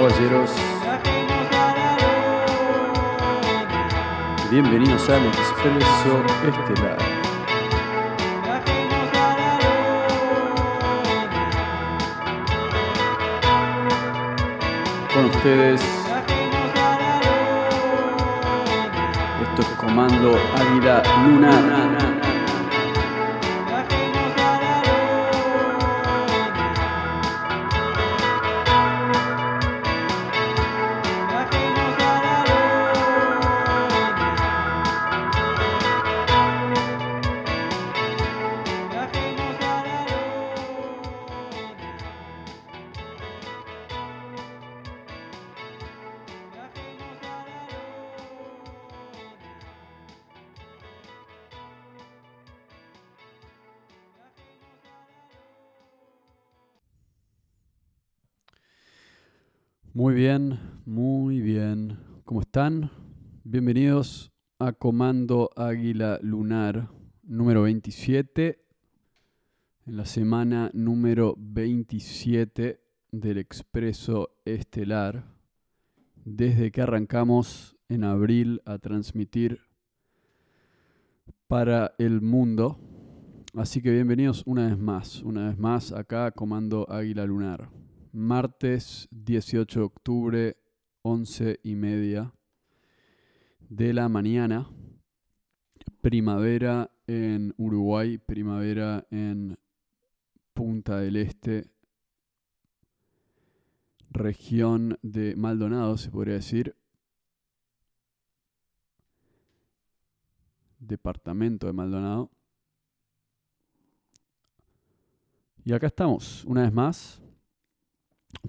Caballeros, bienvenidos al Expreso Estelar. Con ustedes, esto es Comando Águila Lunar. Muy bien, muy bien. ¿Cómo están? Bienvenidos a Comando Águila Lunar número 27, en la semana número 27 del Expreso Estelar, desde que arrancamos en abril a transmitir para el mundo. Así que bienvenidos una vez más, una vez más acá a Comando Águila Lunar martes 18 de octubre, 11 y media de la mañana. Primavera en Uruguay, primavera en Punta del Este, región de Maldonado, se podría decir. Departamento de Maldonado. Y acá estamos, una vez más,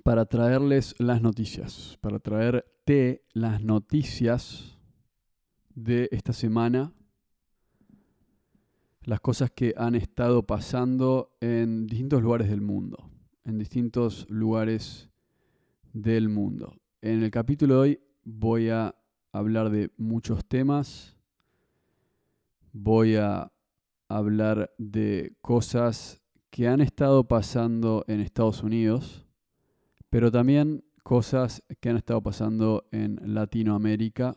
para traerles las noticias, para traerte las noticias de esta semana, las cosas que han estado pasando en distintos lugares del mundo, en distintos lugares del mundo. En el capítulo de hoy voy a hablar de muchos temas, voy a hablar de cosas que han estado pasando en Estados Unidos, pero también cosas que han estado pasando en Latinoamérica,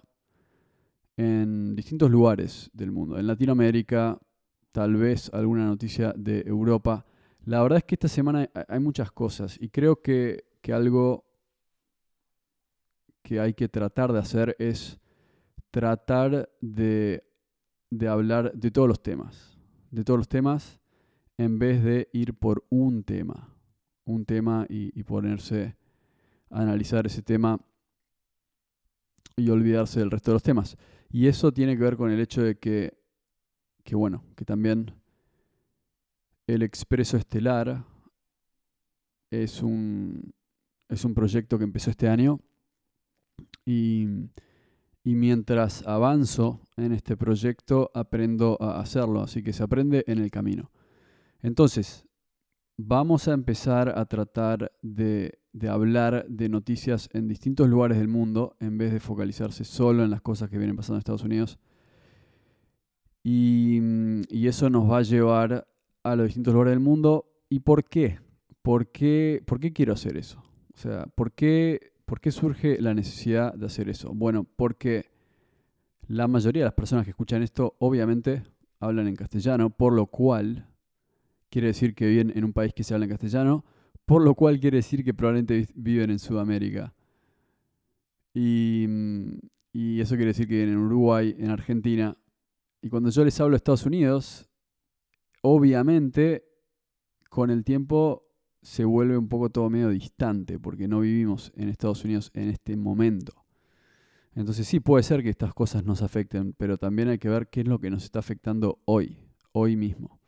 en distintos lugares del mundo. En Latinoamérica, tal vez alguna noticia de Europa. La verdad es que esta semana hay muchas cosas y creo que, algo que hay que tratar de hacer es tratar de, de hablar de todos los temas, de todos los temas, en vez de ir por un tema un tema y, ponerse a analizar ese tema y olvidarse del resto de los temas. Y eso tiene que ver con el hecho de que, que bueno, que también el Expreso Estelar es un, es un proyecto que empezó este año y, y mientras avanzo en este proyecto aprendo a hacerlo, así que se aprende en el camino. Entonces, vamos a empezar a tratar de, hablar de noticias en distintos lugares del mundo en vez de focalizarse solo en las cosas que vienen pasando en Estados Unidos. Y, eso nos va a llevar a los distintos lugares del mundo. ¿Y por qué? ¿Por qué, por qué quiero hacer eso? O sea, ¿por qué, ¿por qué surge la necesidad de hacer eso? Bueno, porque la mayoría de las personas que escuchan esto obviamente hablan en castellano, por lo cual quiere decir que viven en un país que se habla en castellano, por lo cual quiere decir que probablemente viven en Sudamérica. Y, y, eso quiere decir que viven en Uruguay, en Argentina. Y cuando yo les hablo de Estados Unidos, obviamente con el tiempo se vuelve un poco todo medio distante, porque no vivimos en Estados Unidos en este momento. Entonces sí puede ser que estas cosas nos afecten, pero también hay que ver qué es lo que nos está afectando hoy, hoy mismo.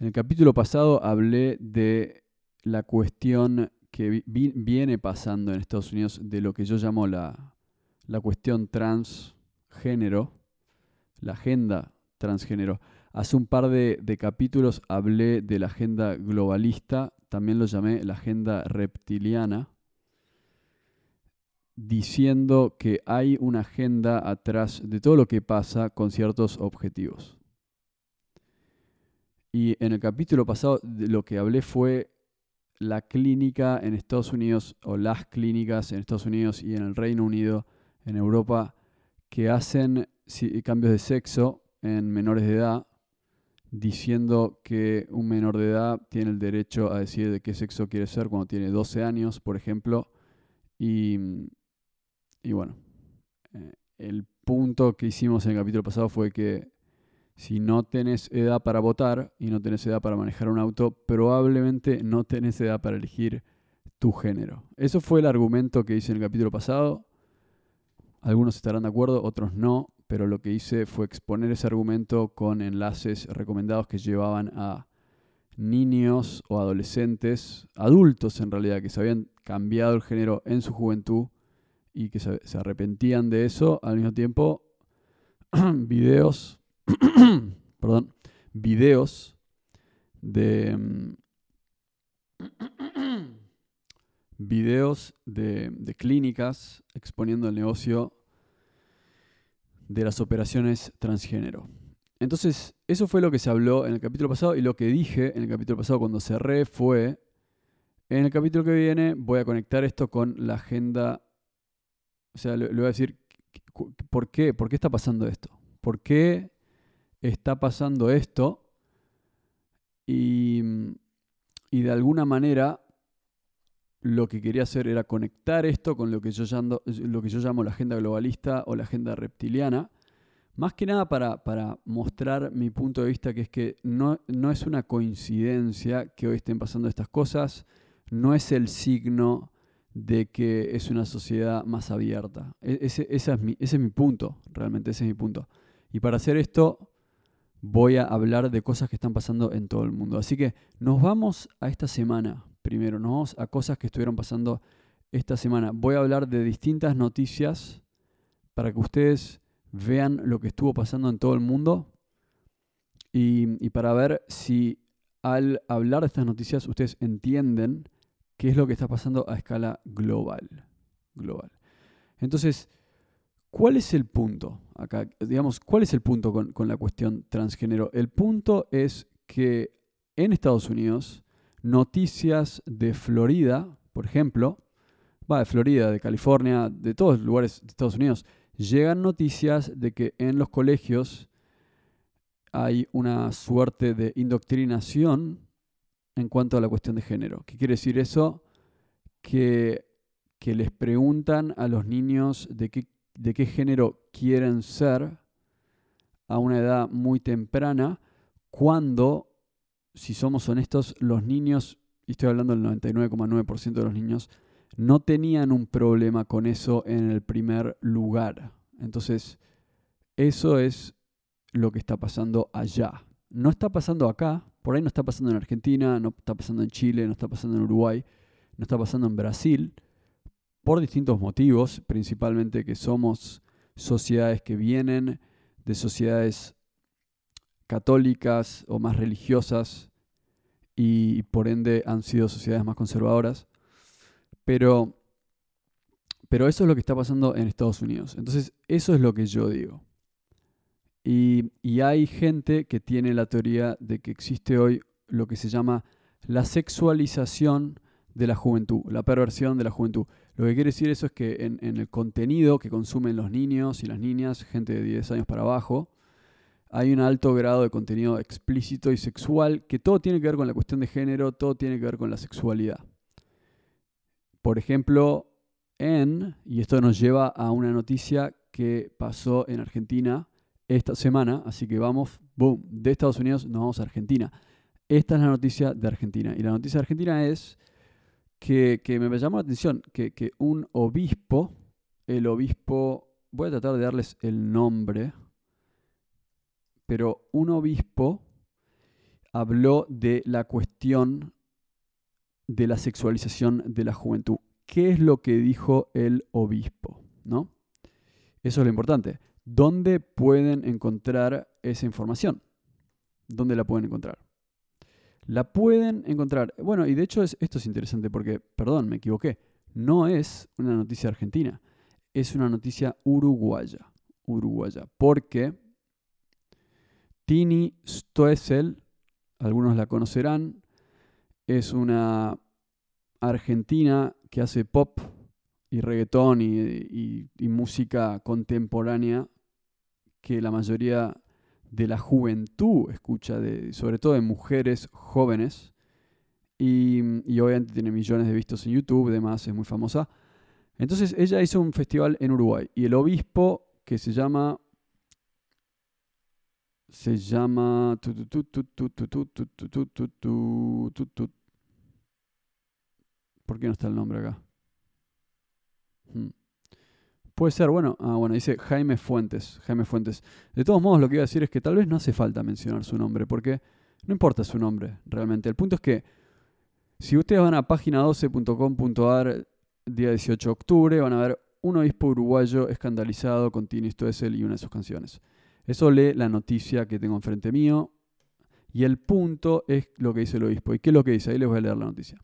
En el capítulo pasado hablé de la cuestión que viene pasando en Estados Unidos de lo que yo llamo la, cuestión transgénero, la agenda transgénero. Hace un par de, de, capítulos hablé de la agenda globalista, también lo llamé la agenda reptiliana, diciendo que hay una agenda atrás de todo lo que pasa con ciertos objetivos. Y en el capítulo pasado lo que hablé fue la clínica en Estados Unidos o las clínicas en Estados Unidos y en el Reino Unido, en Europa, que hacen cambios de sexo en menores de edad, diciendo que un menor de edad tiene el derecho a decir de qué sexo quiere ser cuando tiene 12 años, por ejemplo. Y, bueno, eh, el punto que hicimos en el capítulo pasado fue que si no tenés edad para votar y no tenés edad para manejar un auto, probablemente no tenés edad para elegir tu género. Eso fue el argumento que hice en el capítulo pasado. Algunos estarán de acuerdo, otros no, pero lo que hice fue exponer ese argumento con enlaces recomendados que llevaban a niños o adolescentes, adultos en realidad, que se habían cambiado el género en su juventud y que se, arrepentían de eso, al mismo tiempo videos perdón, videos de mm, videos de, de, clínicas exponiendo el negocio de las operaciones transgénero. Entonces, eso fue lo que se habló en el capítulo pasado y lo que dije en el capítulo pasado cuando cerré fue, en el capítulo que viene voy a conectar esto con la agenda, o sea, le, le voy a decir, ¿por qué? ¿Por qué está pasando esto? ¿Por qué está pasando esto y, de alguna manera lo que quería hacer era conectar esto con lo que, yo llamo, lo que yo llamo la agenda globalista o la agenda reptiliana, más que nada para, para mostrar mi punto de vista, que es que no, no, es una coincidencia que hoy estén pasando estas cosas, no es el signo de que es una sociedad más abierta. E, ese, es mi, ese es mi punto, realmente ese es mi punto. Y para hacer esto voy a hablar de cosas que están pasando en todo el mundo. Así que nos vamos a esta semana. Primero, nos vamos a cosas que estuvieron pasando esta semana. Voy a hablar de distintas noticias para que ustedes vean lo que estuvo pasando en todo el mundo y, para ver si al hablar de estas noticias ustedes entienden qué es lo que está pasando a escala global. global. Entonces, ¿Cuál es el punto acá? Digamos, ¿cuál es el punto con, la cuestión transgénero? El punto es que en Estados Unidos, noticias de Florida, por ejemplo, va de Florida, de California, de todos los lugares de Estados Unidos, llegan noticias de que en los colegios hay una suerte de indoctrinación en cuanto a la cuestión de género. ¿Qué quiere decir eso? Que, que les preguntan a los niños de qué de qué género quieren ser a una edad muy temprana, cuando, si somos honestos, los niños, y estoy hablando del 99,9% de los niños, no tenían un problema con eso en el primer lugar. Entonces, eso es lo que está pasando allá. No está pasando acá, por ahí no está pasando en Argentina, no está pasando en Chile, no está pasando en Uruguay, no está pasando en Brasil, por distintos motivos, principalmente que somos sociedades que vienen de sociedades católicas o más religiosas y por ende han sido sociedades más conservadoras. Pero, pero eso es lo que está pasando en Estados Unidos. Entonces, eso es lo que yo digo. Y, y hay gente que tiene la teoría de que existe hoy lo que se llama la sexualización de la juventud, la perversión de la juventud. Lo que quiere decir eso es que en, el contenido que consumen los niños y las niñas, gente de 10 años para abajo, hay un alto grado de contenido explícito y sexual que todo tiene que ver con la cuestión de género, todo tiene que ver con la sexualidad. Por ejemplo, en, y esto nos lleva a una noticia que pasó en Argentina esta semana, así que vamos, boom, de Estados Unidos nos vamos a Argentina. Esta es la noticia de Argentina. Y la noticia de Argentina es que, me llamó la atención que, un obispo, el obispo, voy a tratar de darles el nombre, pero un obispo habló de la cuestión de la sexualización de la juventud. ¿Qué es lo que dijo el obispo? ¿No? Eso es lo importante. ¿Dónde pueden encontrar esa información? ¿Dónde la pueden encontrar? La pueden encontrar. Bueno, y de hecho esto es interesante porque, perdón, me equivoqué. No es una noticia argentina, es una noticia uruguaya. Uruguaya. Porque Tini Stoessel, algunos la conocerán, es una argentina que hace pop y reggaetón y, música contemporánea que la mayoría de la juventud escucha, de, sobre todo de mujeres jóvenes. Y, y, obviamente tiene millones de vistos en YouTube, además es muy famosa. Entonces ella hizo un festival en Uruguay y el obispo que se llama se llama ¿Por qué no está el nombre acá? Puede ser, bueno, ah, bueno, dice Jaime Fuentes, Jaime Fuentes. De todos modos, lo que iba a decir es que tal vez no hace falta mencionar su nombre, porque no importa su nombre, realmente. El punto es que si ustedes van a página12.com.ar día 18 de octubre, van a ver un obispo uruguayo escandalizado con Tini Stoessel y una de sus canciones. Eso lee la noticia que tengo enfrente mío. Y el punto es lo que dice el obispo. ¿Y qué es lo que dice? Ahí les voy a leer la noticia.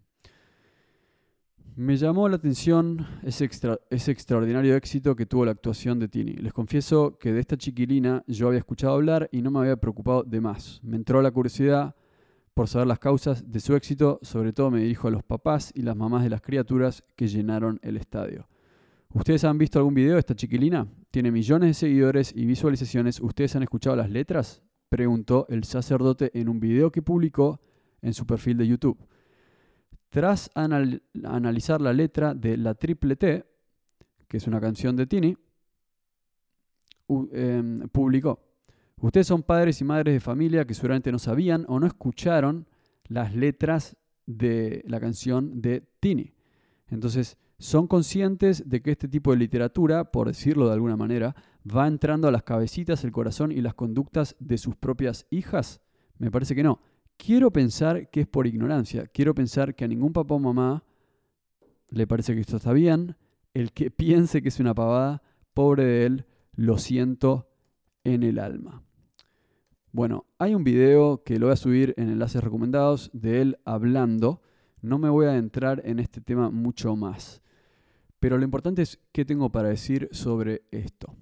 Me llamó la atención ese, extraordinario éxito que tuvo la actuación de Tini. Les confieso que de esta chiquilina yo había escuchado hablar y no me había preocupado de más. Me entró la curiosidad por saber las causas de su éxito, sobre todo me dirijo a los papás y las mamás de las criaturas que llenaron el estadio. ¿Ustedes han visto algún video de esta chiquilina? Tiene millones de seguidores y visualizaciones. ¿Ustedes han escuchado las letras? Preguntó el sacerdote en un video que publicó en su perfil de YouTube. Tras analizar la letra de La Triple T, que es una canción de Tini, em, publicó, ustedes son padres y madres de familia que seguramente no sabían o no escucharon las letras de la canción de Tini. Entonces, son conscientes de que este tipo de literatura, por decirlo de alguna manera, va entrando a las cabecitas, el corazón y las conductas de sus propias hijas? Me parece que no. Quiero pensar que es por ignorancia. Quiero pensar que a ningún papá o mamá le parece que esto está bien. El que piense que es una pavada, pobre de él, lo siento en el alma. Bueno, hay un video que lo voy a subir en enlaces recomendados de él hablando. No me voy a entrar en este tema mucho más. Pero lo importante es qué tengo para decir sobre esto.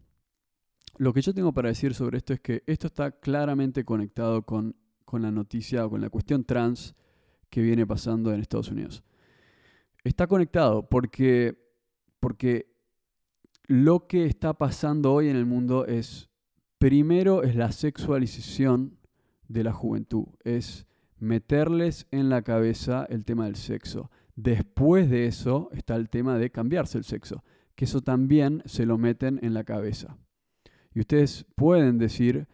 Lo que yo tengo para decir sobre esto es que esto está claramente conectado con, con la noticia o con la cuestión trans que viene pasando en Estados Unidos. Está conectado porque, porque lo que está pasando hoy en el mundo es, primero, es la sexualización de la juventud, es meterles en la cabeza el tema del sexo. Después de eso está el tema de cambiarse el sexo, que eso también se lo meten en la cabeza. Y ustedes pueden decir,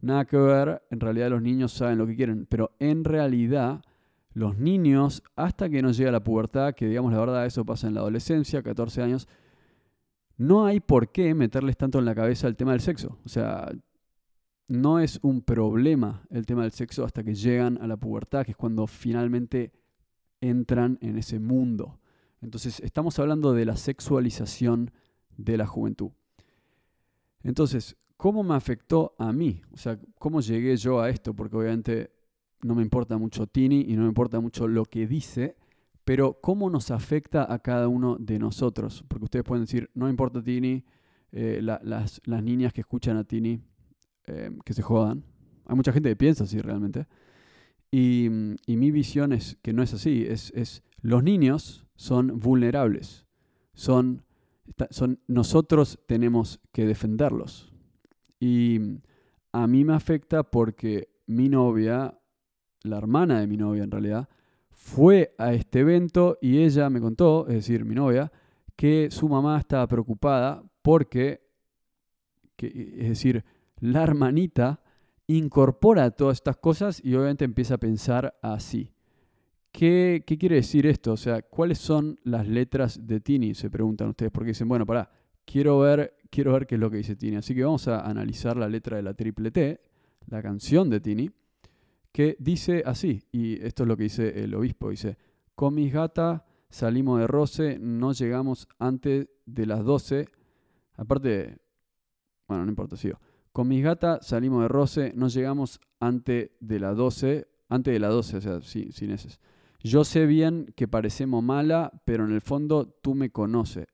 nada que ver, en realidad los niños saben lo que quieren, pero en realidad los niños, hasta que no llega la pubertad, que digamos la verdad, eso pasa en la adolescencia, 14 años, no hay por qué meterles tanto en la cabeza el tema del sexo. O sea, no es un problema el tema del sexo hasta que llegan a la pubertad, que es cuando finalmente entran en ese mundo. Entonces, estamos hablando de la sexualización de la juventud. Entonces, ¿cómo me afectó a mí? O sea, ¿cómo llegué yo a esto? Porque obviamente no me importa mucho Tini y no me importa mucho lo que dice, pero ¿cómo nos afecta a cada uno de nosotros? Porque ustedes pueden decir, no importa Tini, eh, las, niñas que escuchan a Tini, eh, que se jodan. Hay mucha gente que piensa así realmente. Y, mi visión es que no es así, es, es los niños son vulnerables, son, son, nosotros tenemos que defenderlos. Y a mí me afecta porque mi novia, la hermana de mi novia en realidad, fue a este evento y ella me contó, es decir, mi novia, que su mamá estaba preocupada porque, es decir, la hermanita incorpora todas estas cosas y obviamente empieza a pensar así. ¿Qué, quiere decir esto? O sea, ¿cuáles son las letras de Tini? Se preguntan ustedes, porque dicen, bueno, pará, quiero ver, quiero ver qué es lo que dice Tini. Así que vamos a analizar la letra de la triple T, la canción de Tini, que dice así, y esto es lo que dice el obispo, dice, con mis gatas salimos de roce, no llegamos antes de las 12, aparte, bueno, no importa, sigo. Con mis gatas salimos de roce, no llegamos antes de las 12, antes de las 12, o sea, sí, sin ese. Yo sé bien que parecemos mala, pero en el fondo tú me conoces.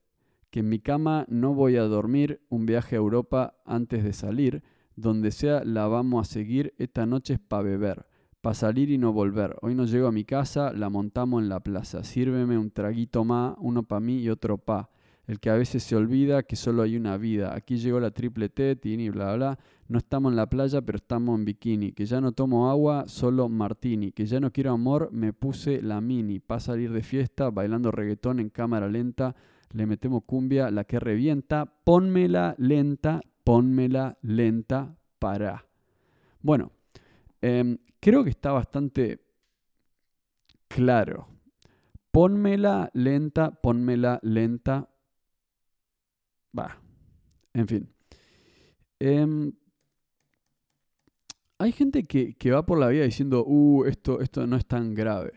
Que en mi cama no voy a dormir, un viaje a Europa antes de salir, donde sea la vamos a seguir, esta noche es para beber. para salir y no volver. Hoy no llego a mi casa, la montamos en la plaza. Sírveme un traguito más, uno para mí y otro pa. El que a veces se olvida que solo hay una vida. Aquí llegó la triple T, tini, bla, bla. No estamos en la playa, pero estamos en bikini. Que ya no tomo agua, solo martini. Que ya no quiero amor, me puse la mini. Pa' salir de fiesta, bailando reggaetón en cámara lenta. Le metemos cumbia, la que revienta. Pónmela lenta, pónmela lenta, para. Bueno, em, creo que está bastante claro. Pónmela lenta, pónmela lenta. Va, en fin. Em, hay gente que, va por la vida diciendo, uh, esto, esto no es tan grave.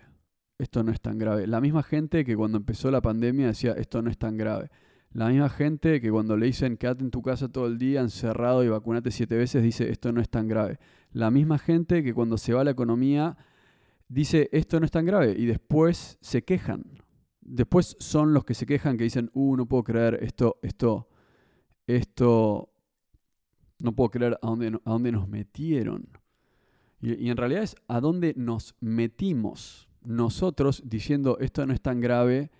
Esto no es tan grave. La misma gente que cuando empezó la pandemia decía, esto no es tan grave. La misma gente que cuando le dicen quédate en tu casa todo el día encerrado y vacunate siete veces dice esto no es tan grave. La misma gente que cuando se va la economía dice esto no es tan grave y después se quejan. Después son los que se quejan que dicen, uh, no puedo creer esto, esto, esto, no puedo creer a dónde, a dónde nos metieron. Y, y en realidad es a dónde nos metimos nosotros diciendo esto no es tan grave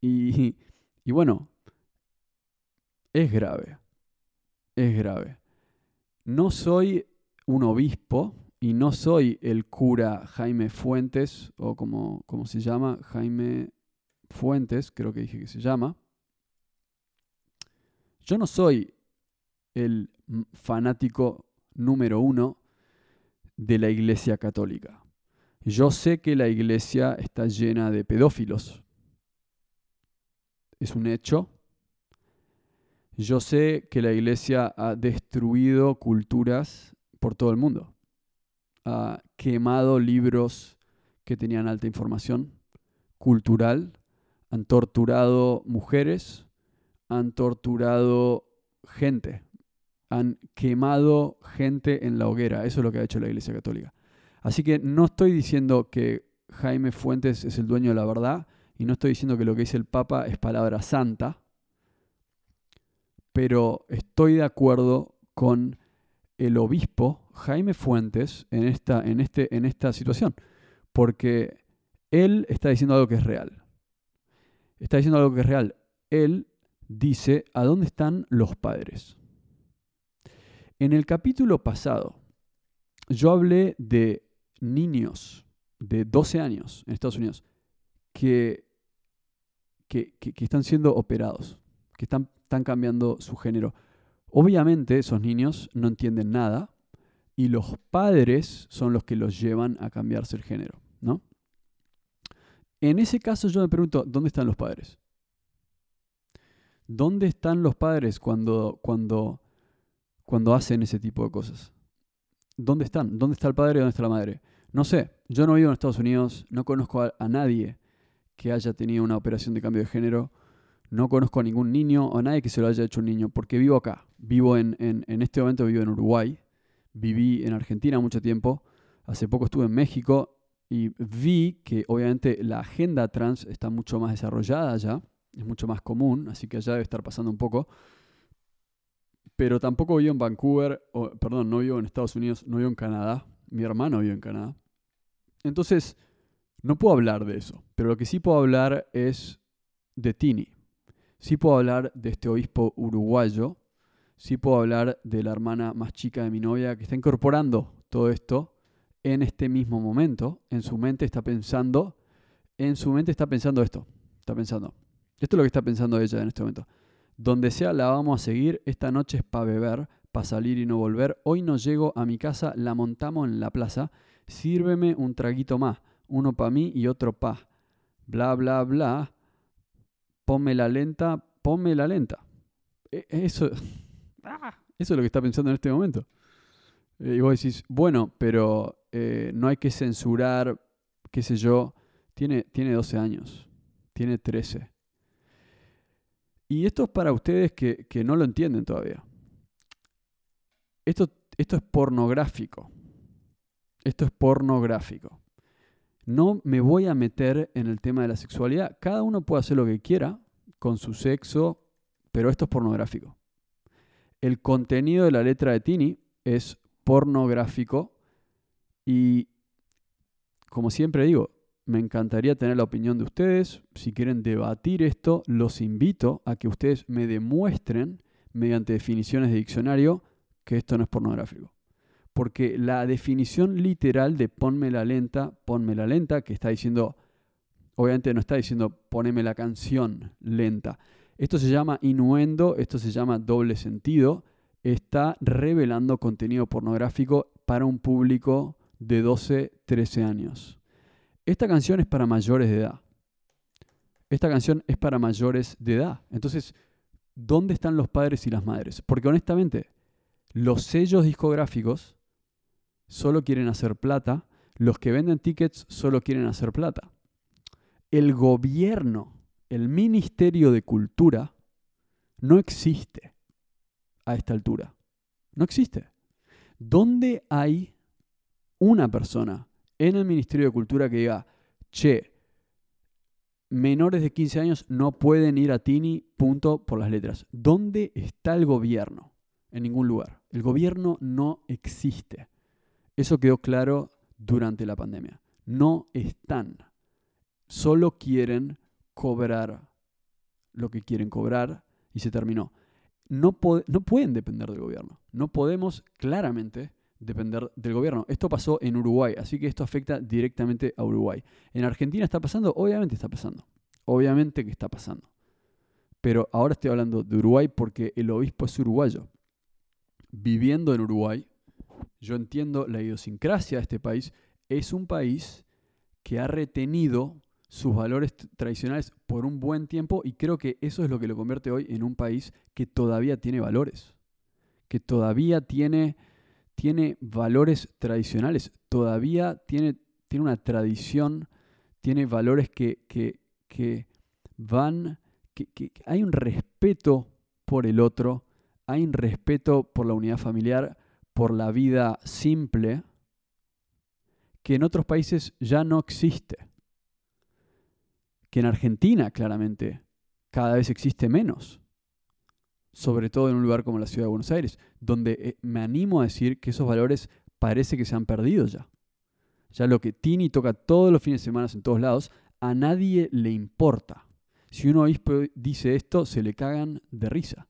y, y bueno, es grave. Es grave. No soy un obispo y no soy el cura Jaime Fuentes, o como, como se llama, Jaime Fuentes, creo que dije que se llama. Yo no soy el fanático número uno de la Iglesia Católica. Yo sé que la Iglesia está llena de pedófilos. Es un hecho, yo sé que la iglesia ha destruido culturas por todo el mundo. Ha quemado libros que tenían alta información cultural, han torturado mujeres, han torturado gente, han quemado gente en la hoguera. Eso es lo que ha hecho la Iglesia Católica. Así que no estoy diciendo que Jaime Fuentes es el dueño de la verdad y no estoy diciendo que lo que dice el Papa es palabra santa pero estoy de acuerdo con el obispo Jaime Fuentes en esta, en este, en esta situación, porque él está diciendo algo que es real. Está diciendo algo que es real. Él dice, ¿a dónde están los padres? En el capítulo pasado, yo hablé de niños de 12 años en Estados Unidos que, que, que están siendo operados, que están están cambiando su género. Obviamente esos niños no entienden nada y los padres son los que los llevan a cambiarse el género, ¿no? En ese caso yo me pregunto, ¿dónde están los padres? ¿Dónde están los padres cuando, cuando, cuando hacen ese tipo de cosas? ¿Dónde están? ¿Dónde está el padre y dónde está la madre? No sé, yo no vivo en Estados Unidos, no conozco a nadie que haya tenido una operación de cambio de género no conozco a ningún niño o a nadie que se lo haya hecho un niño, porque vivo acá. Vivo en, en, este momento vivo en Uruguay. Viví en Argentina mucho tiempo. Hace poco estuve en México y vi que obviamente la agenda trans está mucho más desarrollada allá. Es mucho más común, así que allá debe estar pasando un poco. Pero tampoco vivo en Vancouver, o, perdón, no vivo en Estados Unidos, no vivo en Canadá. Mi hermano vive en Canadá. Entonces, no puedo hablar de eso. Pero lo que sí puedo hablar es de Tini. Sí puedo hablar de este obispo uruguayo, sí puedo hablar de la hermana más chica de mi novia que está incorporando todo esto en este mismo momento. En su mente está pensando, en su mente está pensando esto, está pensando. Esto es lo que está pensando ella en este momento. Donde sea la vamos a seguir, esta noche es para beber, para salir y no volver. Hoy no llego a mi casa, la montamos en la plaza. Sírveme un traguito más, uno para mí y otro pa. Bla, bla, bla ponme la lenta, ponme la lenta. E, eso, ah, eso es lo que está pensando en este momento. Eh, y vos decís, bueno, pero eh, no hay que censurar, qué sé yo, tiene, tiene 12 años, tiene 13. Y esto es para ustedes que, que no lo entienden todavía. Esto, es pornográfico. Esto es pornográfico. No me voy a meter en el tema de la sexualidad. Cada uno puede hacer lo que quiera con su sexo, pero esto es pornográfico. El contenido de la letra de Tini es pornográfico y como siempre digo, me encantaría tener la opinión de ustedes. Si quieren debatir esto, los invito a que ustedes me demuestren mediante definiciones de diccionario que esto no es pornográfico. Porque la definición literal de ponme la lenta, ponme la lenta, que está diciendo, obviamente no está diciendo poneme la canción lenta. Esto se llama inuendo, esto se llama doble sentido. Está revelando contenido pornográfico para un público de 12, 13 años. Esta canción es para mayores de edad. Esta canción es para mayores de edad. Entonces, ¿dónde están los padres y las madres? Porque honestamente, los sellos discográficos solo quieren hacer plata, los que venden tickets solo quieren hacer plata. El gobierno, el Ministerio de Cultura, no existe a esta altura. No existe. ¿Dónde hay una persona en el Ministerio de Cultura que diga, che, menores de 15 años no pueden ir a Tini, punto por las letras? ¿Dónde está el gobierno? En ningún lugar. El gobierno no existe. Eso quedó claro durante la pandemia. No están. Solo quieren cobrar lo que quieren cobrar y se terminó. No, no pueden depender del gobierno. No podemos claramente depender del gobierno. Esto pasó en Uruguay, así que esto afecta directamente a Uruguay. ¿En Argentina está pasando? Obviamente está pasando. Obviamente que está pasando. Pero ahora estoy hablando de Uruguay porque el obispo es uruguayo. Viviendo en Uruguay, yo entiendo la idiosincrasia de este país. Es un país que ha retenido sus valores tradicionales por un buen tiempo y creo que eso es lo que lo convierte hoy en un país que todavía tiene valores, que todavía tiene tiene valores tradicionales, todavía tiene, tiene una tradición, tiene valores que, que, van, que, que hay un respeto por el otro, hay un respeto por la unidad familiar, por la vida simple, que en otros países ya no existe. Que en Argentina, claramente, cada vez existe menos sobre todo en un lugar como la ciudad de Buenos Aires, donde eh, me animo a decir que esos valores parece que se han perdido ya. Ya lo que Tini toca todos los fines de semana en todos lados, a nadie le importa. Si un obispo dice esto, se le cagan de risa.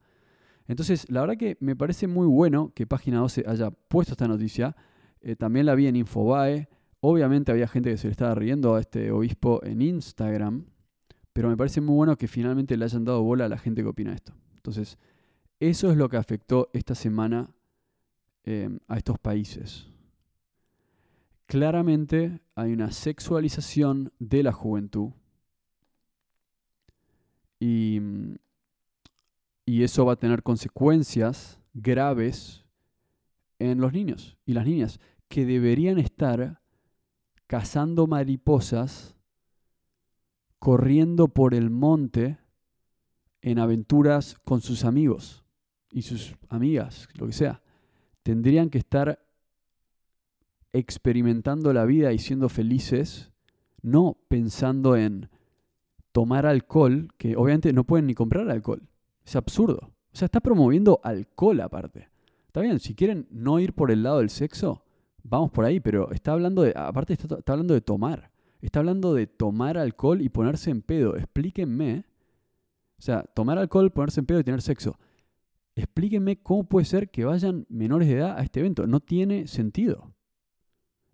Entonces, la verdad que me parece muy bueno que Página 12 haya puesto esta noticia. Eh, también la vi en Infobae. Obviamente había gente que se le estaba riendo a este obispo en Instagram. Pero me parece muy bueno que finalmente le hayan dado bola a la gente que opina esto. Entonces, eso es lo que afectó esta semana em, a estos países. Claramente hay una sexualización de la juventud y, y eso va a tener consecuencias graves en los niños y las niñas que deberían estar cazando mariposas, corriendo por el monte en aventuras con sus amigos y sus amigas, lo que sea, tendrían que estar experimentando la vida y siendo felices, no pensando en tomar alcohol, que obviamente no pueden ni comprar alcohol. Es absurdo. O sea, está promoviendo alcohol aparte. Está bien, si quieren no ir por el lado del sexo, vamos por ahí, pero está hablando de, aparte está, está hablando de tomar. Está hablando de tomar alcohol y ponerse en pedo. Explíquenme. O sea, tomar alcohol, ponerse en pedo y tener sexo explíquenme cómo puede ser que vayan menores de edad a este evento. No tiene sentido.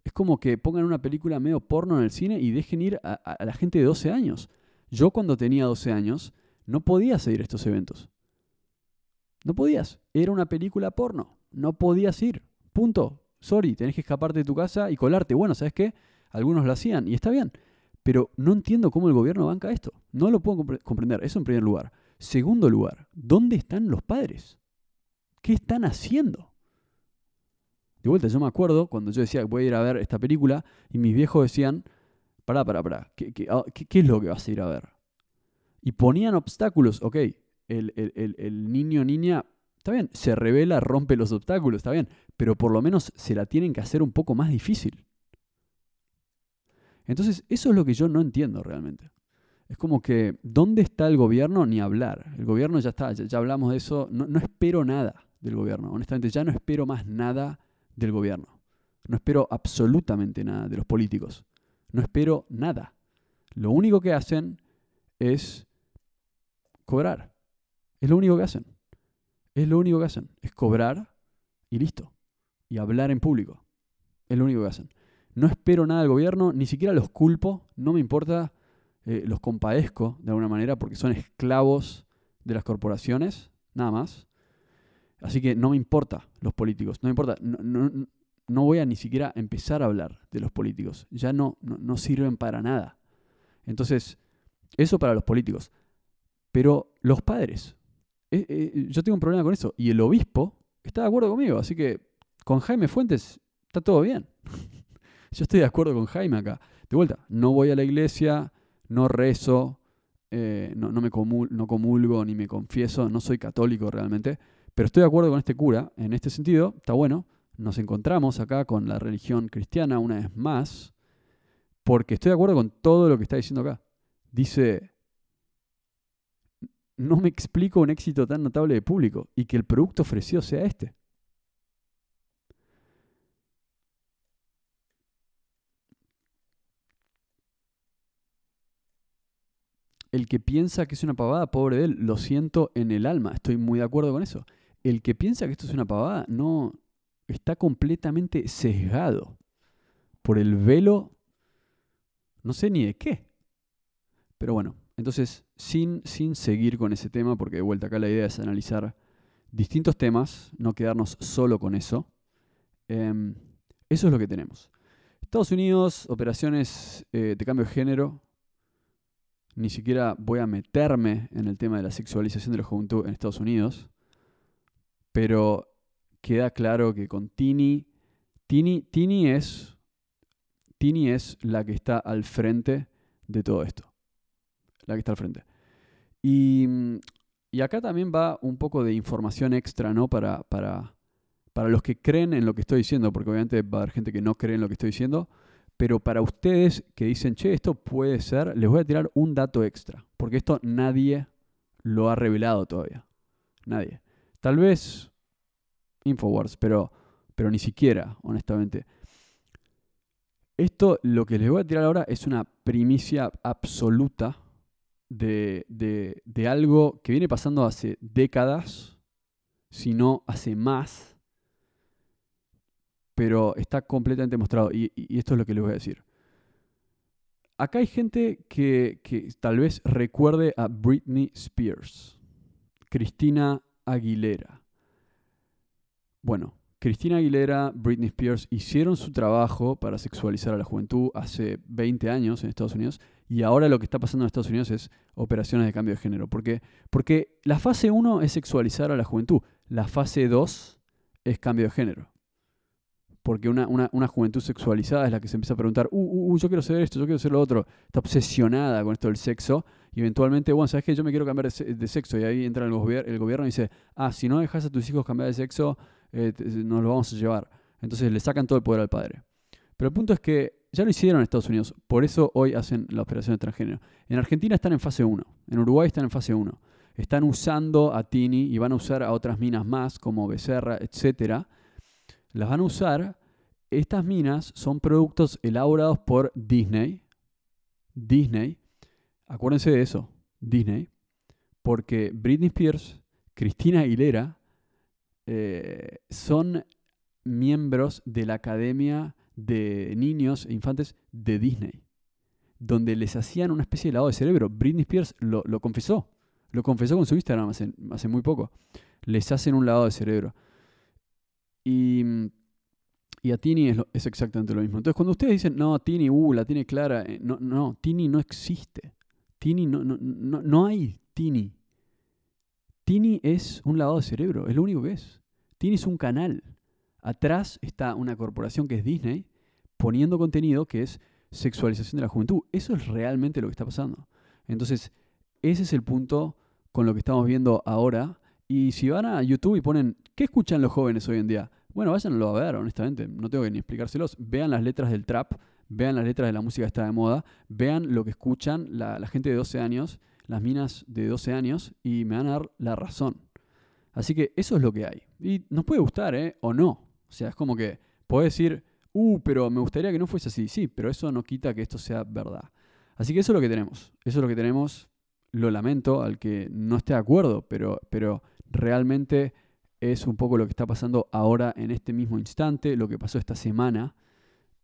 Es como que pongan una película medio porno en el cine y dejen ir a, la gente de 12 años. Yo cuando tenía 12 años no podía seguir estos eventos. No podías. Era una película porno. No podías ir. Punto. Sorry, tenés que escaparte de tu casa y colarte. Bueno, ¿sabes qué? Algunos lo hacían y está bien. Pero no entiendo cómo el gobierno banca esto. No lo puedo comprender. Eso en primer lugar. Segundo lugar, ¿dónde están los padres? ¿Qué están haciendo? De vuelta, yo me acuerdo cuando yo decía que voy a ir a ver esta película y mis viejos decían, pará, pará, pará, ¿qué, ah, es lo que vas a ir a ver? Y ponían obstáculos, ok, el, el niño o niña, está bien, se revela, rompe los obstáculos, está bien, pero por lo menos se la tienen que hacer un poco más difícil. Entonces, eso es lo que yo no entiendo realmente. Es como que, ¿dónde está el gobierno? Ni hablar. El gobierno ya está, ya, hablamos de eso. No, no, espero nada del gobierno. Honestamente, ya no espero más nada del gobierno. No espero absolutamente nada de los políticos. No espero nada. Lo único que hacen es cobrar. Es lo único que hacen. Es lo único que hacen. Es cobrar y listo. Y hablar en público. Es lo único que hacen. No espero nada del gobierno, ni siquiera los culpo, no me importa, eh, los compadezco de alguna manera porque son esclavos de las corporaciones, nada más. Así que no me importa los políticos, no me importa, no, voy a ni siquiera empezar a hablar de los políticos, ya no, no, sirven para nada. Entonces, eso para los políticos. Pero los padres, eh, eh, yo tengo un problema con eso, y el obispo está de acuerdo conmigo, así que con Jaime Fuentes está todo bien. Yo estoy de acuerdo con Jaime acá. De vuelta, no voy a la iglesia, no rezo, eh, no, me no comulgo ni me confieso, no soy católico realmente, pero estoy de acuerdo con este cura en este sentido, está bueno. Nos encontramos acá con la religión cristiana una vez más, porque estoy de acuerdo con todo lo que está diciendo acá. Dice, no me explico un éxito tan notable de público y que el producto ofrecido sea este. El que piensa que es una pavada, pobre de él, lo siento en el alma, estoy muy de acuerdo con eso. El que piensa que esto es una pavada, no está completamente sesgado por el velo, no sé ni de qué. Pero bueno, entonces, sin, sin seguir con ese tema, porque de vuelta acá la idea es analizar distintos temas, no quedarnos solo con eso. Em, eso es lo que tenemos. Estados Unidos, operaciones eh, de cambio de género, ni siquiera voy a meterme en el tema de la sexualización de la juventud en Estados Unidos, pero queda claro que con Tini, Tini, Tini es, Tini es la que está al frente de todo esto, la que está al frente. Y, y acá también va un poco de información extra, ¿no? Para, para, para los que creen en lo que estoy diciendo, porque obviamente va a haber gente que no cree en lo que estoy diciendo. Pero para ustedes que dicen, che, esto puede ser, les voy a tirar un dato extra, porque esto nadie lo ha revelado todavía. Nadie. Tal vez Infowars, pero, pero ni siquiera, honestamente. Esto, lo que les voy a tirar ahora, es una primicia absoluta de, de, de algo que viene pasando hace décadas, si no hace más pero está completamente mostrado. Y, esto es lo que les voy a decir. Acá hay gente que, tal vez recuerde a Britney Spears, Cristina Aguilera. Bueno, Cristina Aguilera, Britney Spears hicieron su trabajo para sexualizar a la juventud hace 20 años en Estados Unidos y ahora lo que está pasando en Estados Unidos es operaciones de cambio de género. ¿Por? Porque la fase 1 es sexualizar a la juventud, la fase 2 es cambio de género porque una, juventud sexualizada es la que se empieza a preguntar, uh, uh, uh, yo quiero ser esto, yo quiero ser lo otro, está obsesionada con esto del sexo, y eventualmente, bueno, ¿sabes qué? Yo me quiero cambiar de, sexo, y ahí entra el, el, gobierno y dice, ah, si no dejas a tus hijos cambiar de sexo, eh, nos lo vamos a llevar. Entonces le sacan todo el poder al padre. Pero el punto es que ya lo hicieron en Estados Unidos, por eso hoy hacen la operación de transgénero. En Argentina están en fase 1, en Uruguay están en fase 1. Están usando a Tini y van a usar a otras minas más, como Becerra, etcétera, las van a usar. Estas minas son productos elaborados por Disney. Disney. Acuérdense de eso. Disney. Porque Britney Spears, Cristina Aguilera, eh, son miembros de la Academia de Niños e Infantes de Disney, donde les hacían una especie de lavado de cerebro. Britney Spears lo, confesó, lo confesó con su Instagram hace, hace muy poco. Les hacen un lavado de cerebro. Y, a Tini es, exactamente lo mismo. Entonces, cuando ustedes dicen, no, Tini, uh, la tiene clara, eh, no, no, Tini no existe. Tini, no, no, no, no hay Tini. Tini es un lavado de cerebro, es lo único que es. Tini es un canal. Atrás está una corporación que es Disney poniendo contenido que es sexualización de la juventud. Eso es realmente lo que está pasando. Entonces, ese es el punto con lo que estamos viendo ahora. Y si van a YouTube y ponen, ¿qué escuchan los jóvenes hoy en día? Bueno, váyanlo a ver, honestamente, no tengo que ni explicárselos. Vean las letras del trap, vean las letras de la música que está de moda, vean lo que escuchan la, gente de 12 años, las minas de 12 años, y me van a dar la razón. Así que eso es lo que hay. Y nos puede gustar, ¿eh? O no. O sea, es como que puedes decir, uh, pero me gustaría que no fuese así. Sí, pero eso no quita que esto sea verdad. Así que eso es lo que tenemos. Eso es lo que tenemos. Lo lamento al que no esté de acuerdo, pero, pero realmente es un poco lo que está pasando ahora en este mismo instante, lo que pasó esta semana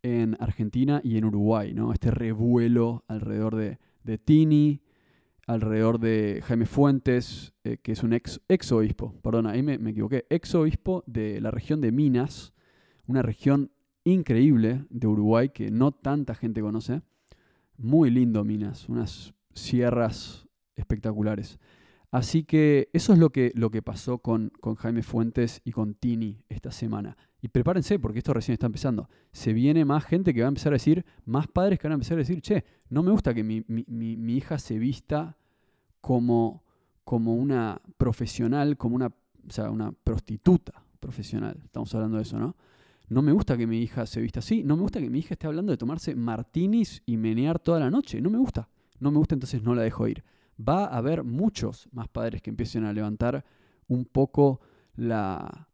en Argentina y en Uruguay, ¿no? Este revuelo alrededor de, de Tini, alrededor de Jaime Fuentes, eh, que es un ex, ex obispo, perdón, ahí me, me, equivoqué, ex obispo de la región de Minas, una región increíble de Uruguay que no tanta gente conoce. Muy lindo Minas, unas sierras espectaculares. Así que eso es lo que, lo que pasó con, con, Jaime Fuentes y con Tini esta semana. Y prepárense porque esto recién está empezando. Se viene más gente que va a empezar a decir, más padres que van a empezar a decir, che, no me gusta que mi, mi, mi, hija se vista como, como una profesional, como una, o sea, una prostituta profesional. Estamos hablando de eso, ¿no? No me gusta que mi hija se vista así. No me gusta que mi hija esté hablando de tomarse martinis y menear toda la noche. No me gusta. No me gusta, entonces no la dejo ir va a haber muchos más padres que empiecen a levantar un poco la,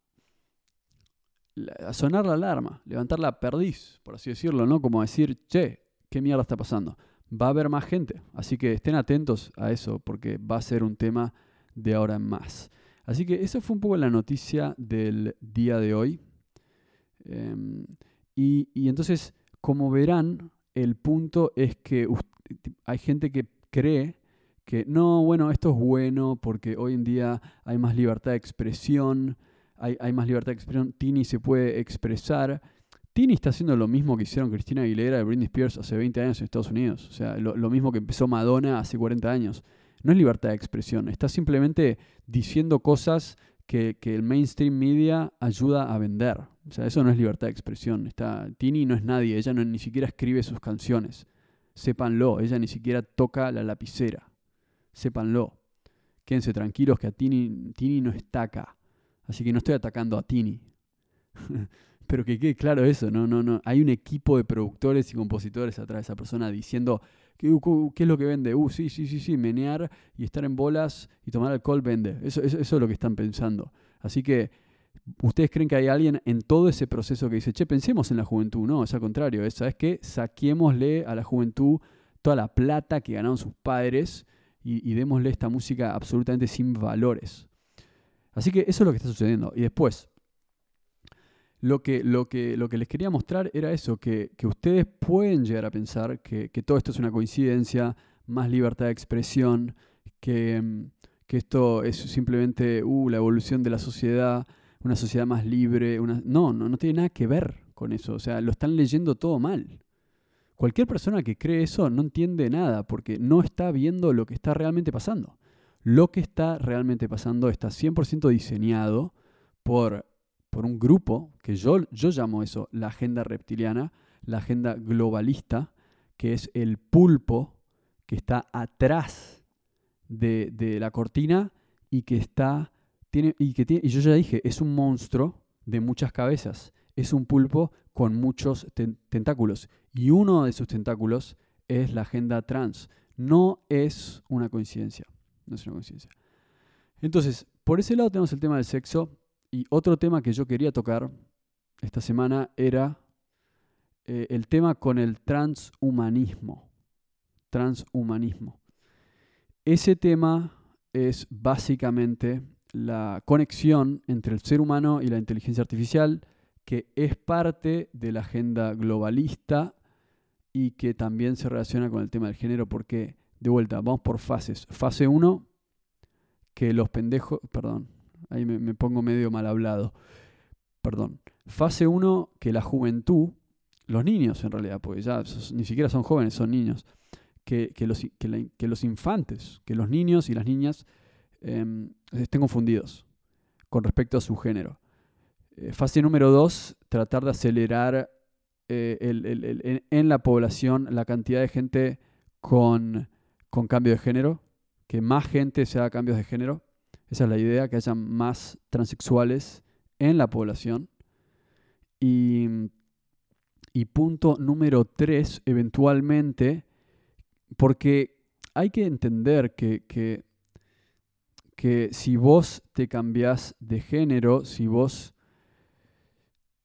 sonar la alarma, levantar la perdiz, por así decirlo, ¿no? Como decir, che, ¿qué mierda está pasando? Va a haber más gente, así que estén atentos a eso porque va a ser un tema de ahora en más. Así que esa fue un poco la noticia del día de hoy. Em, y, entonces, como verán, el punto es que hay gente que cree que no, bueno, esto es bueno porque hoy en día hay más libertad de expresión, hay, más libertad de expresión, Tini se puede expresar. Tini está haciendo lo mismo que hicieron Cristina Aguilera y Britney Spears hace 20 años en Estados Unidos, o sea, lo, mismo que empezó Madonna hace 40 años. No es libertad de expresión, está simplemente diciendo cosas que, el mainstream media ayuda a vender. O sea, eso no es libertad de expresión. Está, Tini no es nadie, ella no, ni siquiera escribe sus canciones. Sépanlo, ella ni siquiera toca la lapicera sépanlo. Quédense tranquilos que a Tini, Tini no está acá. Así que no estoy atacando a Tini. Pero que quede claro eso, no, no, no. Hay un equipo de productores y compositores atrás de esa persona diciendo ¿qué, qué es lo que vende? Uh, sí, sí, sí, sí, menear y estar en bolas y tomar alcohol vende. Eso, eso, es lo que están pensando. Así que ¿Ustedes creen que hay alguien en todo ese proceso que dice, che, pensemos en la juventud? No, es al contrario, es, ¿sabes qué? Saquémosle a la juventud toda la plata que ganaron sus padres y, démosle esta música absolutamente sin valores. Así que eso es lo que está sucediendo. Y después, lo que, lo que, lo que les quería mostrar era eso, que, ustedes pueden llegar a pensar que, todo esto es una coincidencia, más libertad de expresión, que, esto es simplemente uh, la evolución de la sociedad, una sociedad más libre. Una... No, no, no tiene nada que ver con eso. O sea, lo están leyendo todo mal. Cualquier persona que cree eso no entiende nada porque no está viendo lo que está realmente pasando. Lo que está realmente pasando está 100% diseñado por, por un grupo que yo, yo llamo eso la agenda reptiliana, la agenda globalista, que es el pulpo que está atrás de, la cortina y que está tiene, y que tiene, y yo ya dije, es un monstruo de muchas cabezas. Es un pulpo con muchos tentáculos. Y uno de sus tentáculos es la agenda trans. No es una coincidencia. No es una coincidencia. Entonces, por ese lado tenemos el tema del sexo. Y otro tema que yo quería tocar esta semana era eh, el tema con el transhumanismo. Transhumanismo. Ese tema es básicamente la conexión entre el ser humano y la inteligencia artificial, que es parte de la agenda globalista y que también se relaciona con el tema del género, porque, de vuelta, vamos por fases. Fase 1, que los pendejos, perdón, ahí me, pongo medio mal hablado, perdón. Fase 1, que la juventud, los niños en realidad, porque ya ni siquiera son jóvenes, son niños, que, los, que, los, infantes, que los niños y las niñas em, estén confundidos con respecto a su género. Eh, fase número 2, tratar de acelerar eh, en, la población la cantidad de gente con, con cambio de género, que más gente se haga cambios de género. Esa es la idea, que haya más transexuales en la población. Y, y punto número tres, eventualmente, porque hay que entender que, que, que si vos te cambiás de género, si vos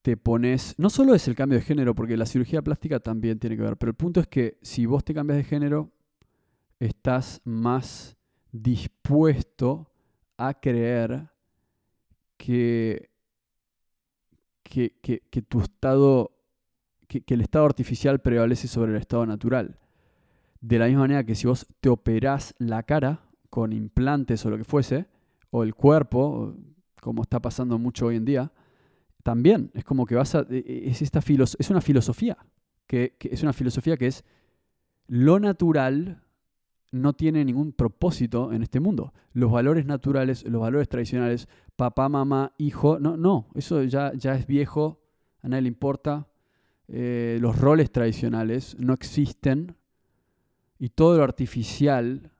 te pones, no solo es el cambio de género, porque la cirugía plástica también tiene que ver, pero el punto es que si vos te cambias de género, estás más dispuesto a creer que, que, tu estado, que, el estado artificial prevalece sobre el estado natural. De la misma manera que si vos te operás la cara con implantes o lo que fuese, o el cuerpo, como está pasando mucho hoy en día, también es como que vas a. E, e, es, esta es una filosofía. Que, es una filosofía que es lo natural no tiene ningún propósito en este mundo. Los valores naturales, los valores tradicionales, papá, mamá, hijo, no, no, eso ya, ya es viejo, a nadie le importa. Eh, los roles tradicionales no existen y todo lo artificial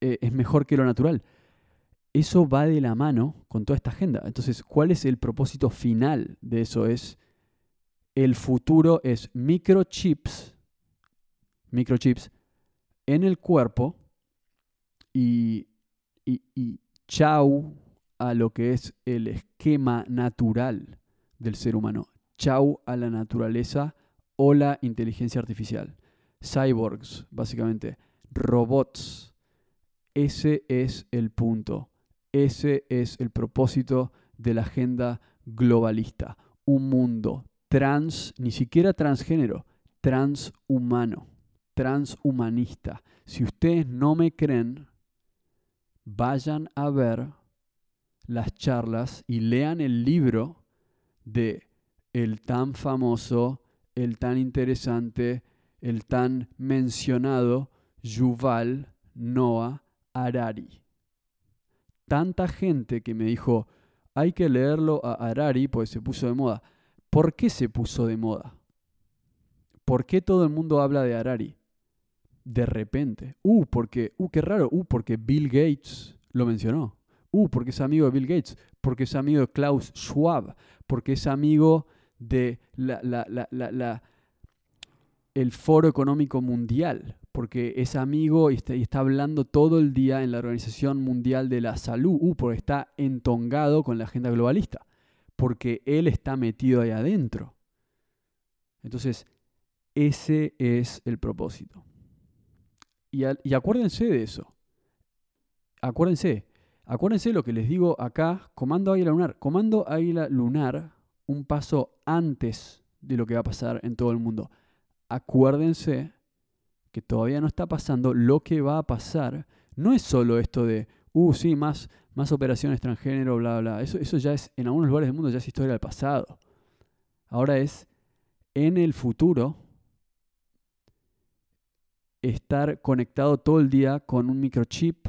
eh, es mejor que lo natural. Eso va de la mano con toda esta agenda. Entonces, ¿cuál es el propósito final de eso? Es el futuro es microchips, microchips en el cuerpo y, y, y chau a lo que es el esquema natural del ser humano. Chau a la naturaleza o la inteligencia artificial. Cyborgs, básicamente. Robots. Ese es el punto. Ese es el propósito de la agenda globalista. Un mundo trans, ni siquiera transgénero, transhumano, transhumanista. Si ustedes no me creen, vayan a ver las charlas y lean el libro de el tan famoso, el tan interesante, el tan mencionado Yuval Noah Harari tanta gente que me dijo, hay que leerlo a Harari pues se puso de moda. ¿Por qué se puso de moda? ¿Por qué todo el mundo habla de Harari? De repente. Uh, porque, uh, qué raro. Uh, porque Bill Gates lo mencionó. Uh, porque es amigo de Bill Gates. Porque es amigo de Klaus Schwab. Porque es amigo de la, la, la, la el Foro Económico Mundial porque es amigo y está, hablando todo el día en la Organización Mundial de la Salud, uh, porque está entongado con la agenda globalista, porque él está metido ahí adentro. Entonces, ese es el propósito. Y, acuérdense de eso. Acuérdense. Acuérdense lo que les digo acá, Comando Águila Lunar. Comando Águila Lunar, un paso antes de lo que va a pasar en todo el mundo. Acuérdense que todavía no está pasando, lo que va a pasar no es solo esto de, uh, sí, más, más operaciones transgénero, bla, bla. Eso, eso ya es, en algunos lugares del mundo ya es historia del pasado. Ahora es, en el futuro, estar conectado todo el día con un microchip,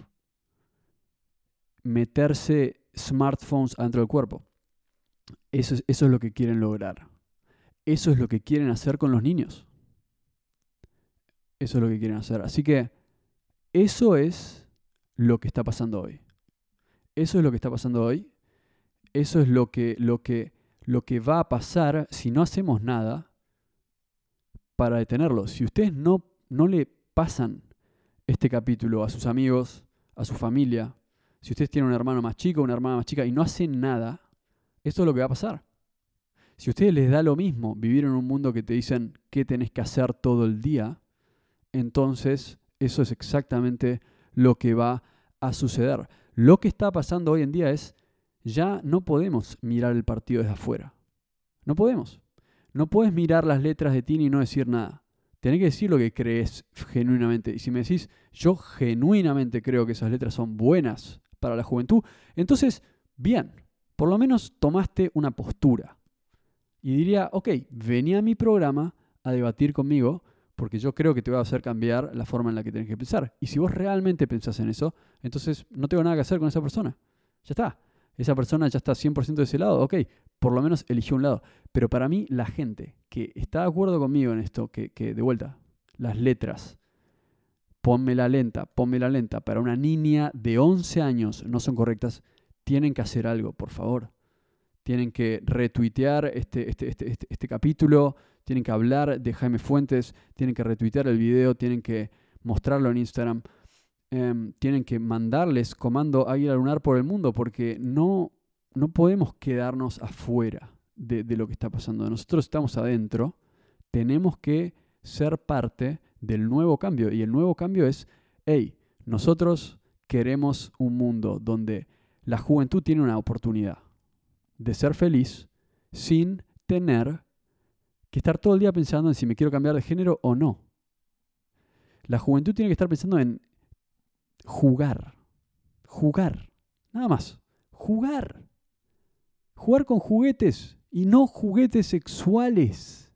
meterse smartphones dentro del cuerpo. Eso eso es lo que quieren lograr. Eso es lo que quieren hacer con los niños. Eso es lo que quieren hacer. Así que eso es lo que está pasando hoy. Eso es lo que está pasando hoy. Eso es lo que, lo que, lo que va a pasar si no hacemos nada para detenerlo. Si ustedes no, no le pasan este capítulo a sus amigos, a su familia, si ustedes tienen un hermano más chico, una hermana más chica y no hacen nada, esto es lo que va a pasar. Si a ustedes les da lo mismo vivir en un mundo que te dicen qué tenés que hacer todo el día, entonces eso es exactamente lo que va a suceder. Lo que está pasando hoy en día es, ya no podemos mirar el partido desde afuera. No podemos. No puedes mirar las letras de Tini y no decir nada. Tenés que decir lo que crees genuinamente. Y si me decís, yo genuinamente creo que esas letras son buenas para la juventud, entonces, bien, por lo menos tomaste una postura. Y diría, ok, vení a mi programa a debatir conmigo porque yo creo que te va a hacer cambiar la forma en la que tienes que pensar. Y si vos realmente pensás en eso, entonces no tengo nada que hacer con esa persona. Ya está. Esa persona ya está 100% de ese lado, ok, por lo menos eligió un lado. Pero para mí, la gente que está de acuerdo conmigo en esto, que, que de vuelta, las letras, la lenta, la lenta, para una niña de 11 años no son correctas, tienen que hacer algo, por favor. Tienen que retuitear este, este, este, este, este capítulo, tienen que hablar de Jaime Fuentes, tienen que retuitear el video, tienen que mostrarlo en Instagram, em, tienen que mandarles comando Águila Lunar por el mundo porque no, no podemos quedarnos afuera. de, lo que está pasando. Nosotros estamos adentro, tenemos que ser parte del nuevo cambio. Y el nuevo cambio es, hey, nosotros queremos un mundo donde la juventud tiene una oportunidad de ser feliz sin tener que estar todo el día pensando en si me quiero cambiar de género o no. La juventud tiene que estar pensando en jugar, jugar, nada más, jugar. Jugar con juguetes y no juguetes sexuales,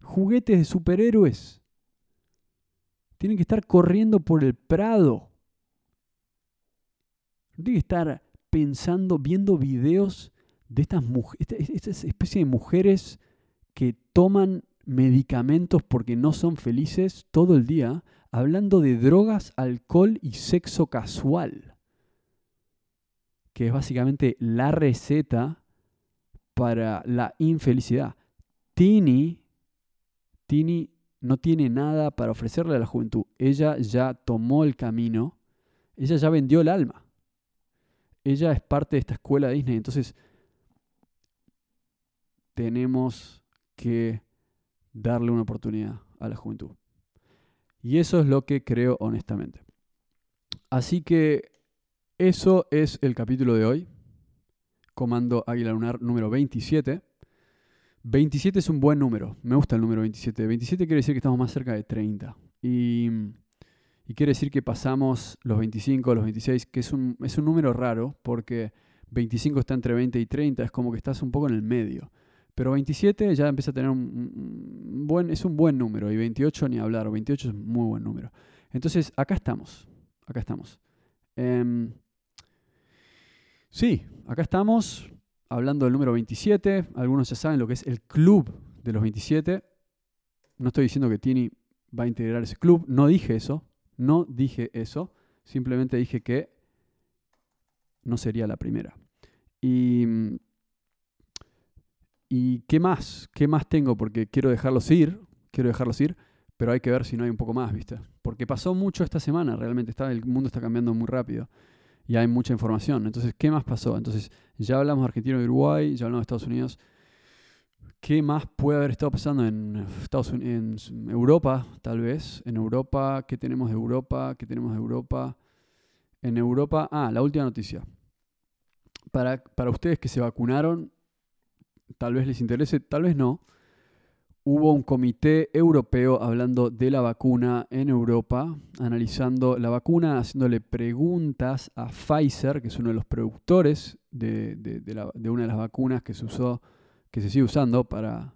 juguetes de superhéroes. Tienen que estar corriendo por el prado. Tienen que estar pensando, viendo videos de estas mujeres, esta, especie de mujeres que toman medicamentos porque no son felices todo el día, hablando de drogas, alcohol y sexo casual, que es básicamente la receta para la infelicidad. Tini, Tini no tiene nada para ofrecerle a la juventud. Ella ya tomó el camino, ella ya vendió el alma. Ella es parte de esta escuela de Disney, entonces tenemos que darle una oportunidad a la juventud. Y eso es lo que creo honestamente. Así que eso es el capítulo de hoy. Comando Águila Lunar número 27. 27 es un buen número. Me gusta el número 27. 27 quiere decir que estamos más cerca de 30. Y, quiere decir que pasamos los 25, los 26, que es un, es un número raro porque 25 está entre 20 y 30. Es como que estás un poco en el medio. Pero 27 ya empieza a tener un, buen, es un buen número y 28 ni hablar, 28 es un muy buen número. Entonces, acá estamos, acá estamos. Em, sí, acá estamos hablando del número 27. Algunos ya saben lo que es el club de los 27. No estoy diciendo que Tini va a integrar ese club, no dije eso, no dije eso, simplemente dije que no sería la primera. Y ¿Y qué más? ¿Qué más tengo? Porque quiero dejarlos ir, quiero dejarlos ir, pero hay que ver si no hay un poco más, ¿viste? Porque pasó mucho esta semana, realmente está, el mundo está cambiando muy rápido y hay mucha información. Entonces, ¿qué más pasó? Entonces, ya hablamos de Argentina y Uruguay, ya hablamos de Estados Unidos. ¿Qué más puede haber estado pasando en Estados Unidos, en Europa, tal vez? En Europa, ¿qué tenemos de Europa? ¿Qué tenemos de Europa? En Europa, ah, la última noticia. Para, para ustedes que se vacunaron, tal vez les interese, tal vez no, hubo un comité europeo hablando de la vacuna en Europa, analizando la vacuna, haciéndole preguntas a Pfizer, que es uno de los productores de, una de las vacunas que se usó, que se sigue usando para,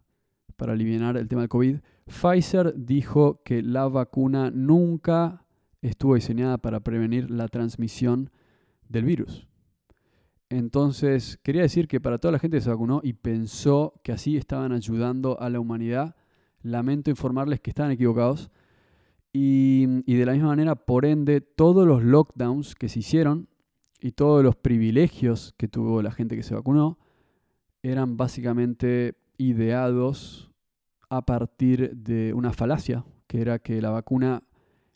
para aliviar el tema del COVID. Pfizer dijo que la vacuna nunca estuvo diseñada para prevenir la transmisión del virus. Entonces, quería decir que para toda la gente que se vacunó y pensó que así estaban ayudando a la humanidad, lamento informarles que estaban equivocados. Y, de la misma manera, por ende, todos los lockdowns que se hicieron y todos los privilegios que tuvo la gente que se vacunó eran básicamente ideados a partir de una falacia, que era que la vacuna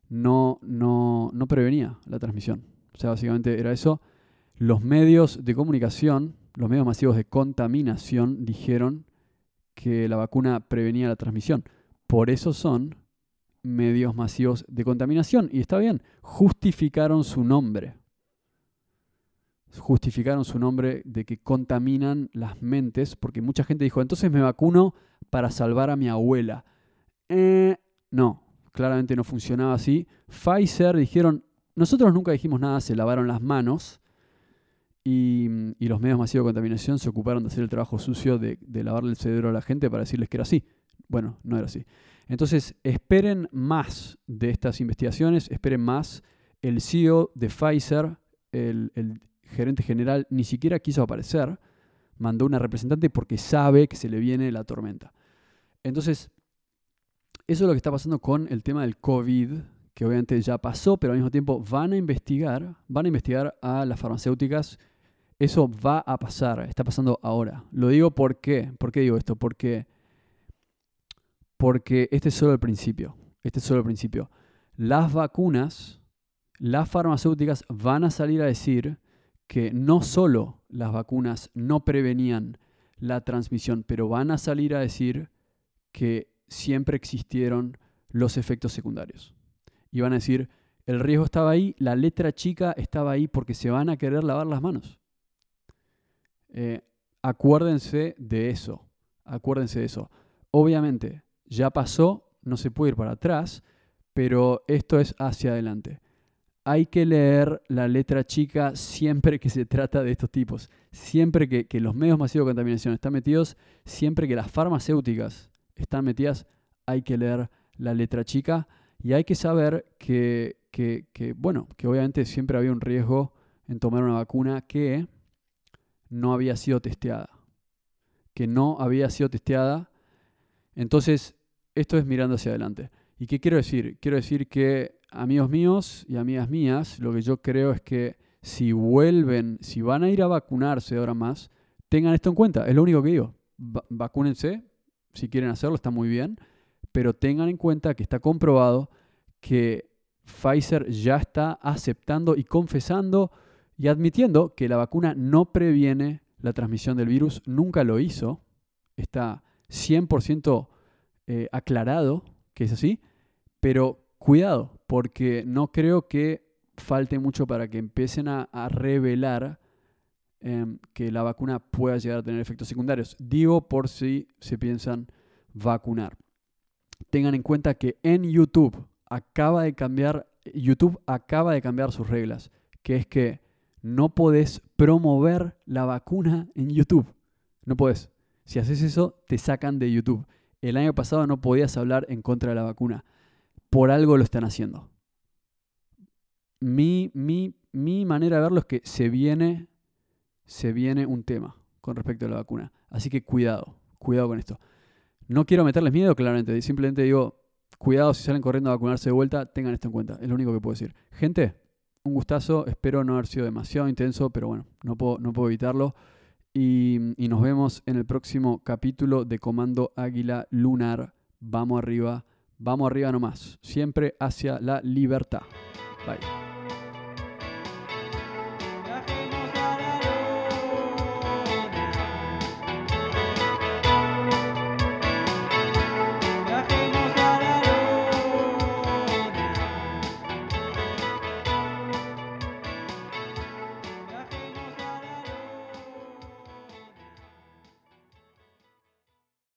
no, no, no prevenía la transmisión. O sea, básicamente era eso los medios de comunicación, los medios masivos de contaminación, dijeron que la vacuna prevenía la transmisión. Por eso son medios masivos de contaminación. Y está bien, justificaron su nombre. Justificaron su nombre de que contaminan las mentes, porque mucha gente dijo, entonces me vacuno para salvar a mi abuela. Eh, no, claramente no funcionaba así. Pfizer dijeron, nosotros nunca dijimos nada, se lavaron las manos y, los medios masivos de contaminación se ocuparon de hacer el trabajo sucio de, lavarle el cerebro a la gente para decirles que era así. Bueno, no era así. Entonces, esperen más de estas investigaciones, esperen más. El CEO de Pfizer, el, el gerente general, ni siquiera quiso aparecer, mandó una representante porque sabe que se le viene la tormenta. Entonces, eso es lo que está pasando con el tema del COVID, que obviamente ya pasó, pero al mismo tiempo van a investigar, van a investigar a las farmacéuticas eso va a pasar, está pasando ahora. Lo digo por qué. ¿Por qué digo esto? Porque, porque este es solo el principio. Este es solo el principio. Las vacunas, las farmacéuticas van a salir a decir que no solo las vacunas no prevenían la transmisión, pero van a salir a decir que siempre existieron los efectos secundarios. Y van a decir, el riesgo estaba ahí, la letra chica estaba ahí porque se van a querer lavar las manos. Eh, acuérdense de eso, acuérdense de eso. Obviamente, ya pasó, no se puede ir para atrás, pero esto es hacia adelante. Hay que leer la letra chica siempre que se trata de estos tipos. Siempre que, que los medios masivos de contaminación están metidos, siempre que las farmacéuticas están metidas, hay que leer la letra chica y hay que saber que, bueno, que obviamente siempre había un riesgo en tomar una vacuna que no había sido testeada. Que no había sido testeada. Entonces, esto es mirando hacia adelante. ¿Y qué quiero decir? Quiero decir que, amigos míos y amigas mías, lo que yo creo es que si vuelven, si van a ir a vacunarse ahora más, tengan esto en cuenta. Es lo único que digo. vacúnense, si quieren hacerlo, está muy bien pero tengan en cuenta que está comprobado que Pfizer ya está aceptando y confesando y admitiendo que la vacuna no previene la transmisión del virus, nunca lo hizo, está 100% eh, aclarado que es así, pero cuidado, porque no creo que falte mucho para que empiecen a, revelar em, que la vacuna pueda llegar a tener efectos secundarios. Digo por si se piensan vacunar tengan en cuenta que en YouTube acaba de cambiar, YouTube acaba de cambiar sus reglas, que es que no podés promover la vacuna en YouTube. No podés. Si haces eso, te sacan de YouTube. El año pasado no podías hablar en contra de la vacuna. Por algo lo están haciendo. Mi, mi, mi manera de verlo es que se viene, se viene un tema con respecto a la vacuna. Así que cuidado, cuidado con esto. No quiero meterles miedo, claramente. Simplemente digo, cuidado si salen corriendo a vacunarse de vuelta, tengan esto en cuenta. Es lo único que puedo decir. Gente, un gustazo. Espero no haber sido demasiado intenso, pero bueno, no puedo, no puedo evitarlo. Y, y nos vemos en el próximo capítulo de Comando Águila Lunar. Vamos arriba, vamos arriba nomás. Siempre hacia la libertad. Bye.